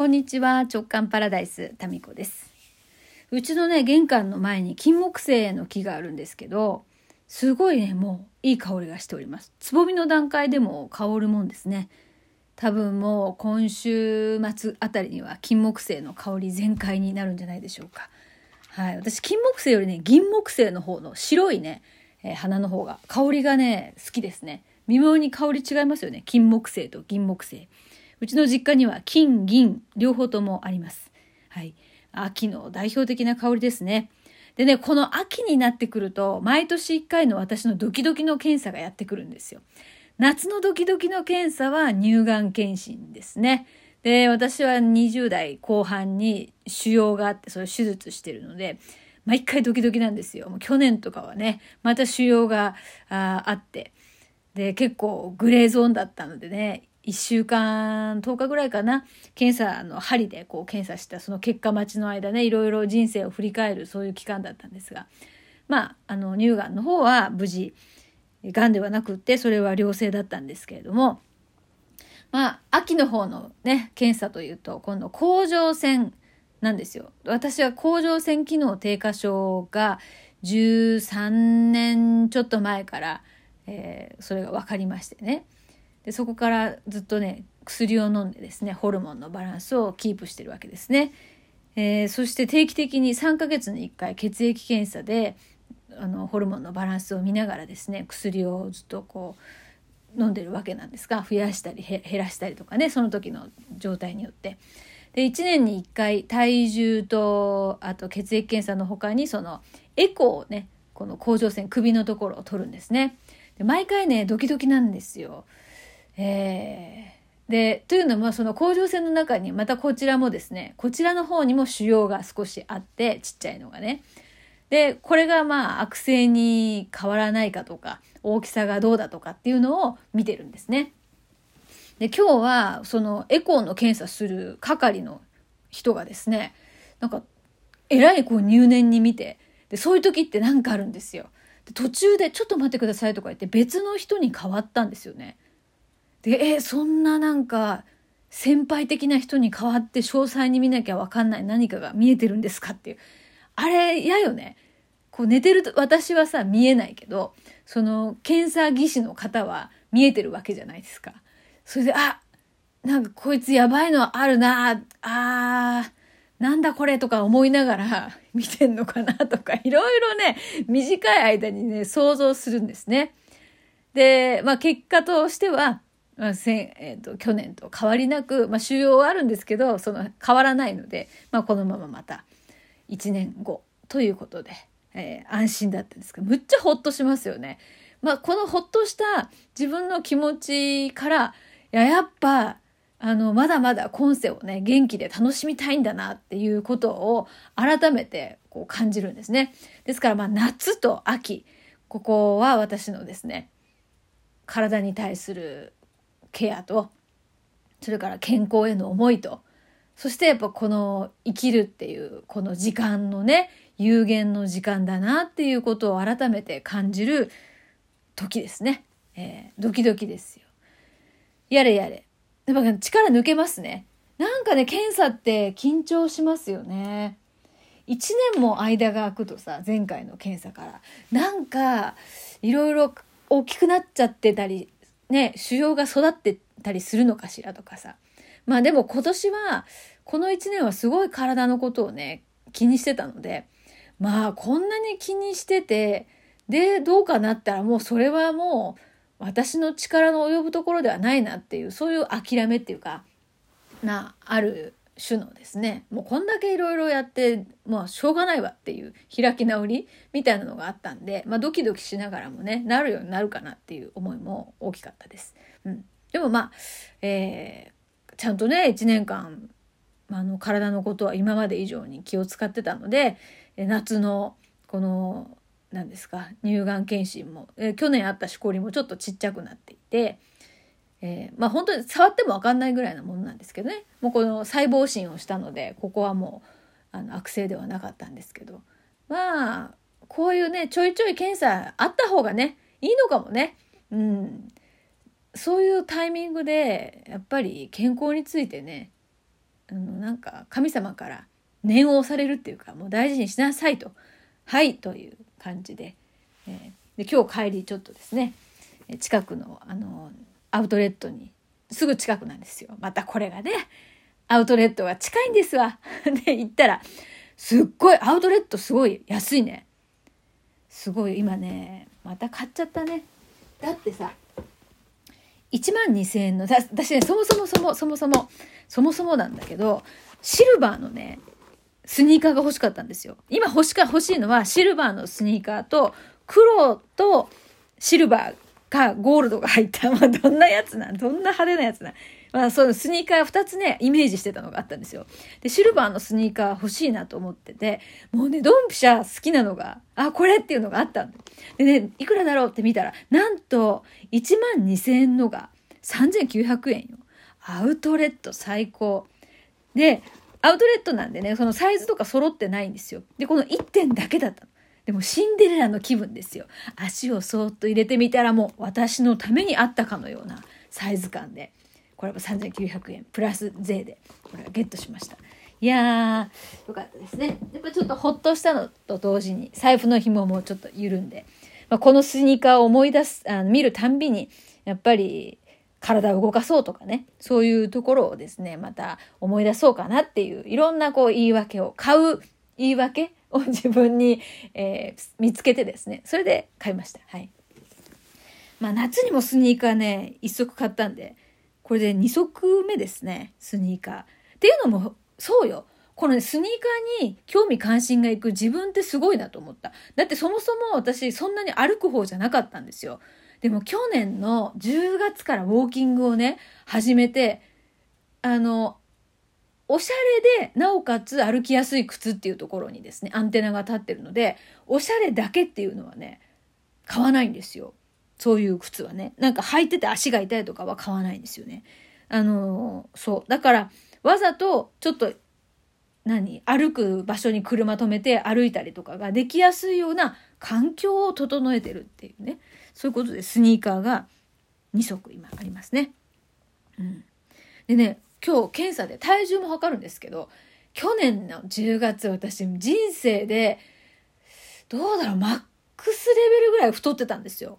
こんにちは。直感パラダイスタミコです。うちのね玄関の前に金木犀の木があるんですけどすごいねもういい香りがしております。つぼみの段階でも香るもんですね。多分もう今週末あたりには金木犀の香り全開になるんじゃないでしょうか。はい。私金木犀よりね銀木犀の方の白いね、えー、花の方が香りがね好きですね。微妙に香り違いますよね。金木犀と銀木犀。うちの実家には金、銀、両方ともあります。はい。秋の代表的な香りですね。でね、この秋になってくると、毎年1回の私のドキドキの検査がやってくるんですよ。夏のドキドキの検査は乳がん検診ですね。で、私は20代後半に腫瘍があって、それ手術してるので、毎回ドキドキなんですよ。もう去年とかはね、また腫瘍がああって、で、結構グレーゾーンだったのでね、1週間10日ぐらいかな。検査の針でこう検査したその結果待ちの間ねいろいろ人生を振り返るそういう期間だったんですが。まああの乳がんの方は無事がんではなくってそれは良性だったんですけれども。まあ秋の方のね検査というと今度甲状腺なんですよ。私は甲状腺機能低下症が13年ちょっと前から、えー、それが分かりましてね。でそこからずっとね薬を飲んでですねホルモンのバランスをキープしてるわけですね。えー、そして定期的に3ヶ月に1回血液検査であのホルモンのバランスを見ながらですね薬をずっとこう飲んでるわけなんですが増やしたり減らしたりとかねその時の状態によって。で1年に1回体重とあと血液検査の他にそのエコーをねこの甲状腺首のところを取るんですね。で毎回ねドキドキなんですよ。えー、でというのもその甲状腺の中にまたこちらもですねこちらの方にも腫瘍が少しあってちっちゃいのがね。でこれがまあ悪性に変わらないかとか大きさがどうだとかっていうのを見てるんですね。で今日はそのエコーの検査する係の人がですねなんかえらいこう入念に見てでそういう時って何かあるんですよ。で途中で「ちょっと待ってください」とか言って別の人に変わったんですよね。でえそんななんか先輩的な人に代わって詳細に見なきゃ分かんない何かが見えてるんですかっていうあれ嫌よね。こう寝てると私はさ見えないけどその検査技師の方は見えてるわけじゃないですか。それであなんかこいつやばいのあるなあなんだこれとか思いながら 見てんのかなとかいろいろね短い間にね想像するんですね。で、まあ結果としてはまあせえーと、去年と変わりなく、まあ、収容はあるんですけどその変わらないので、まあ、このまままた1年後ということで、えー、安心だったんですけどむっちゃほっとしますよね。まあ、このほっとした自分の気持ちからいややっぱあのまだまだ今世をね元気で楽しみたいんだなっていうことを改めてこう感じるんですね。ですからまあ夏と秋ここは私のですね体に対するケアとそれから健康への思いとそしてやっぱこの生きるっていうこの時間のね有限の時間だなっていうことを改めて感じる時ですね。えー、ドキドキですよ。やれやれ。やっぱ力抜けますね。なんかね、検査って緊張しますよね。1年も間が空くとさ、前回の検査から。なんか、いろいろ大きくなっちゃってたりね、腫瘍が育ってたりするのかしらとかさ。まあでも今年は、この1年はすごい体のことをね、気にしてたので、まあこんなに気にしてて、で、どうかなったらもうそれはもう私の力の及ぶところではないなっていう、そういう諦めっていうか、な、ある種のですねもうこんだけいろいろやってまあしょうがないわっていう開き直りみたいなのがあったんで、まあ、ドキドキしながらもねなるようになるかなっていう思いも大きかったです。うん、でもまあ、えー、ちゃんとね1年間あの体のことは今まで以上に気を使ってたので夏のこの何ですか乳がん検診も、え去年あったしこりもちょっとちっちゃくなっていて。えー、まあ本当に触っても分かんないぐらいなものなんですけどね。もうこの細胞診をしたのでここはもうあの悪性ではなかったんですけど。まあこういうねちょいちょい検査あった方がねいいのかもね。うん、そういうタイミングでやっぱり健康についてねあのなんか神様から念を押されるっていうかもう大事にしなさいと。はいという感じで,、えー、で今日帰りちょっとですね近くのあのアウトレットに。すぐ近くなんですよ。またこれがね。アウトレットが近いんですわ。で 行ったら。すっごいアウトレットすごい安いね。すごい今ねまた買っちゃったね。だってさ1万2,000円の私ねそもそもそもそもそもそもそもなんだけどシルバーのねスニーカーが欲しかったんですよ。今欲しか欲しいのはシルバーのスニーカーと黒とシルバーかゴールドが入った、まあ、どんなやつなんどんな派手なやつなまあ、そのスニーカー2つね、イメージしてたのがあったんですよ。で、シルバーのスニーカー欲しいなと思ってて、もうね、ドンピシャ好きなのが、あ、これっていうのがあったんでね、いくらだろうって見たら、なんと、1万2000円のが3900円よ。アウトレット最高。で、アウトレットなんでね、そのサイズとか揃ってないんですよ。で、この1点だけだったの。でもシンデレラの気分ですよ。足をそーっと入れてみたらもう私のためにあったかのようなサイズ感で。これは3900円。プラス税で。これゲットしました。いやーよかったですね。やっぱちょっとほっとしたのと同時に財布の紐もちょっと緩んで、まあ、このスニーカーを思い出すあの見るたんびにやっぱり体を動かそうとかね。そういうところをですねまた思い出そうかなっていういろんなこう言い訳を買う言い訳を自分に、えー、見つけてですねそれで買いましたはいまあ夏にもスニーカーね一足買ったんでこれで2足目ですね、スニーカー。っていうのも、そうよ。このね、スニーカーに興味関心がいく自分ってすごいなと思った。だってそもそも私そんなに歩く方じゃなかったんですよ。でも去年の10月からウォーキングをね、始めて、あの、おしゃれで、なおかつ歩きやすい靴っていうところにですね、アンテナが立ってるので、おしゃれだけっていうのはね、買わないんですよ。そういう靴はね。なんか履いてて足が痛いとかは買わないんですよね。あのー、そう。だから、わざとちょっと、何？歩く場所に車止めて歩いたりとかができやすいような環境を整えてるっていうね。そういうことでスニーカーが2足今ありますね。うん。でね、今日検査で体重も測るんですけど、去年の10月私人生で、どうだろう、マックスレベルぐらい太ってたんですよ。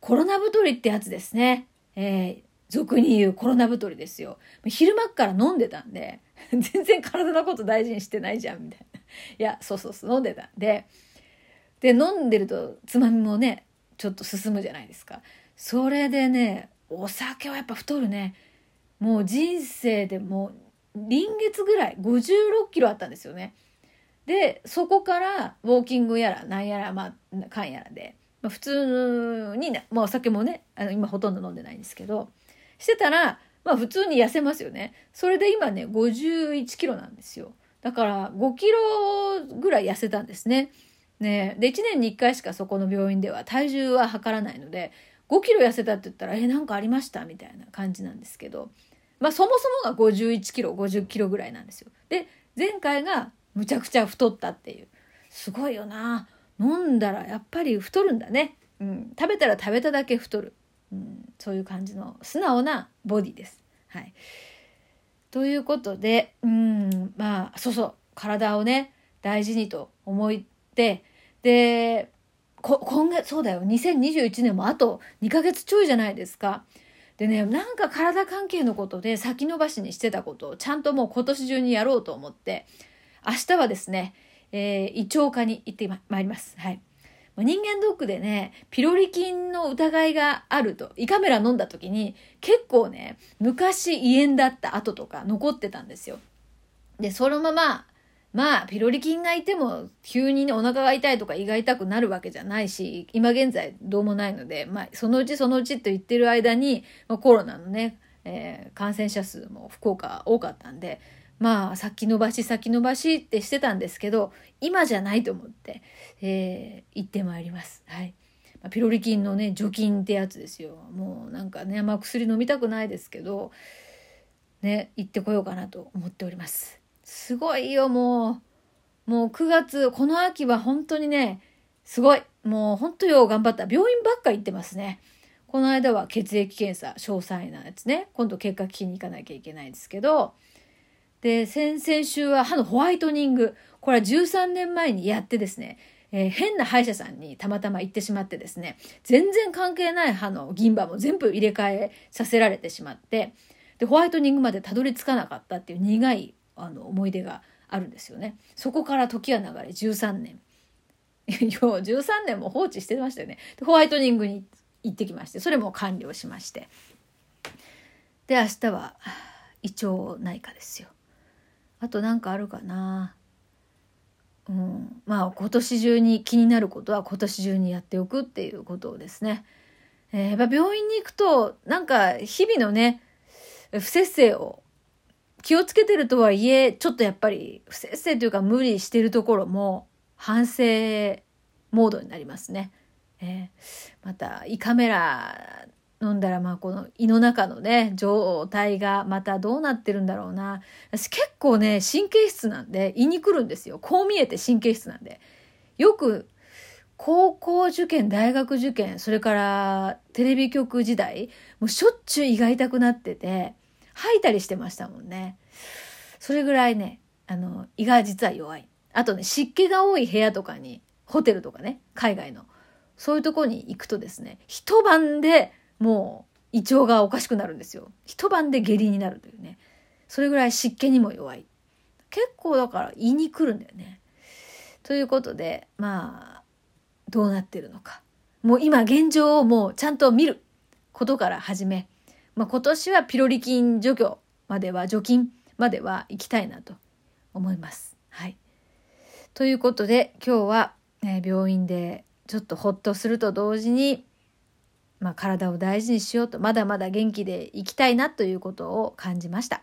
コロナ太りってやつですね。えー、俗に言うコロナ太りですよ。昼間から飲んでたんで、全然体のこと大事にしてないじゃん、みたいな。いや、そうそうそう、飲んでたんで、で、飲んでるとつまみもね、ちょっと進むじゃないですか。それでね、お酒はやっぱ太るね。もう人生でもう、臨月ぐらい、56キロあったんですよね。で、そこからウォーキングやら、なんやら、まあ、かんやらで、まあ、普通に、ね、まあ、お酒もねあの今ほとんど飲んでないんですけどしてたら、まあ、普通に痩せますよねそれで今ね51キロなんですよだから5キロぐらい痩せたんですねねで1年に1回しかそこの病院では体重は測らないので5キロ痩せたって言ったら「えなんかありました?」みたいな感じなんですけどまあそもそもが51キロ50キロぐらいなんですよ。で前回がむちゃくちゃ太ったっていう。すごいよな。飲んだらやっぱり太るんだね、うん、食べたら食べただけ太る、うん、そういう感じの素直なボディです。はい、ということで、うん、まあそうそう。体をね大事にと思って。で今月そうだよ。2021年もあと2ヶ月ちょいじゃないですか。でねなんか体関係のことで先延ばしにしてたことをちゃんともう今年中にやろうと思って明日はですねえー、胃腸科に行ってまいります。はい。人間ドックでね、ピロリ菌の疑いがあると、胃カメラ飲んだ時に、結構ね、昔胃炎だった跡とか残ってたんですよ。で、そのまま、まあ、ピロリ菌がいても、急にね、お腹が痛いとか胃が痛くなるわけじゃないし、今現在どうもないので、まあ、そのうちそのうちと言ってる間に、まあ、コロナのね、えー、感染者数も福岡多かったんで、まあ先延ばし先延ばしってしてたんですけど今じゃないと思って、えー、行ってまいります。はい。まあ、ピロリ菌のね除菌ってやつですよ。もうなんかね、まあ、薬飲みたくないですけどね行ってこようかなと思っております。すごいよもう。もう9月この秋は本当にねすごい。もう本当よ頑張った。病院ばっか行ってますね。この間は血液検査詳細なやつね。今度結果聞きに行かなきゃいけないですけど。で、先々週は歯のホワイトニング。これは13年前にやってですね、えー、変な歯医者さんにたまたま行ってしまってですね、全然関係ない歯の銀歯も全部入れ替えさせられてしまって、で、ホワイトニングまでたどり着かなかったっていう苦いあの思い出があるんですよね。そこから時は流れ13年。よ13年も放置してましたよね。ホワイトニングに行ってきまして、それも完了しまして。で、明日は胃腸内科ですよ。あと何かあるかな。うん、まあ今年中に気になることは今年中にやっておくっていうことをですね。えー、やっぱ病院に行くとなんか日々のね不節制を気をつけてるとはいえちょっとやっぱり不節制というか無理してるところも反省モードになりますね。えー、また胃カメラ飲んだらまあこの胃の中のね状態がまたどうなってるんだろうな。私結構ね神経質なんで胃に来るんですよ。こう見えて神経質なんで。よく高校受験大学受験それからテレビ局時代もうしょっちゅう胃が痛くなってて吐いたりしてましたもんねそれぐらいねあの胃が実は弱いあとね湿気が多い部屋とかにホテルとかね海外のそういうとこに行くとですね一晩でもう胃腸がおかしくなるんですよ。一晩で下痢になるというね。それぐらい湿気にも弱い。結構だから胃に来るんだよね。ということで、まあ、どうなってるのか。もう今現状をもうちゃんと見ることから始め、まあ、今年はピロリ菌除去までは、除菌までは行きたいなと思います。はい。ということで今日は、ね、病院でちょっとほっとすると同時にまあ、体を大事にしようとまだまだ元気でいきたいなということを感じました。